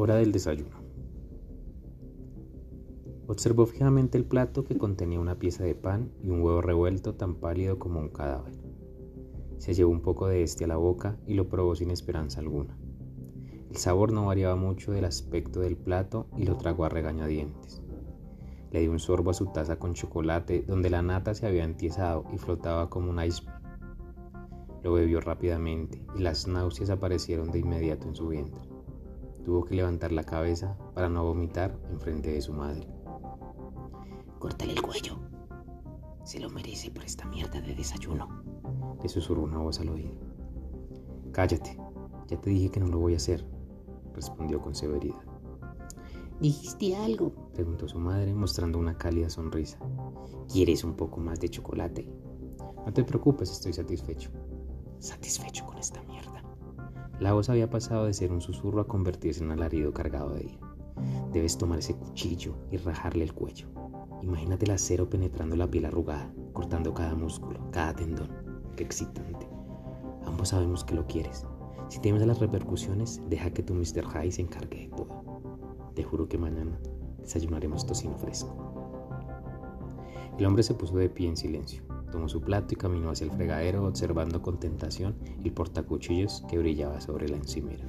Hora del desayuno. Observó fijamente el plato que contenía una pieza de pan y un huevo revuelto tan pálido como un cadáver. Se llevó un poco de este a la boca y lo probó sin esperanza alguna. El sabor no variaba mucho del aspecto del plato y lo tragó a regañadientes. Le dio un sorbo a su taza con chocolate donde la nata se había entiesado y flotaba como un iceberg. Lo bebió rápidamente y las náuseas aparecieron de inmediato en su vientre. Tuvo que levantar la cabeza para no vomitar en frente de su madre. Córtale el cuello. Se lo merece por esta mierda de desayuno. Le susurró una voz al oído. Cállate, ya te dije que no lo voy a hacer, respondió con severidad. ¿Dijiste algo? preguntó su madre mostrando una cálida sonrisa. ¿Quieres un poco más de chocolate? No te preocupes, estoy satisfecho. Satisfecho con esta mierda. La voz había pasado de ser un susurro a convertirse en un alarido cargado de ira. Debes tomar ese cuchillo y rajarle el cuello. Imagínate el acero penetrando la piel arrugada, cortando cada músculo, cada tendón. Qué excitante. Ambos sabemos que lo quieres. Si temes a las repercusiones, deja que tu Mr. High se encargue de todo. Te juro que mañana desayunaremos tocino fresco. El hombre se puso de pie en silencio. Tomó su plato y caminó hacia el fregadero, observando con tentación el portacuchillos que brillaba sobre la encimera.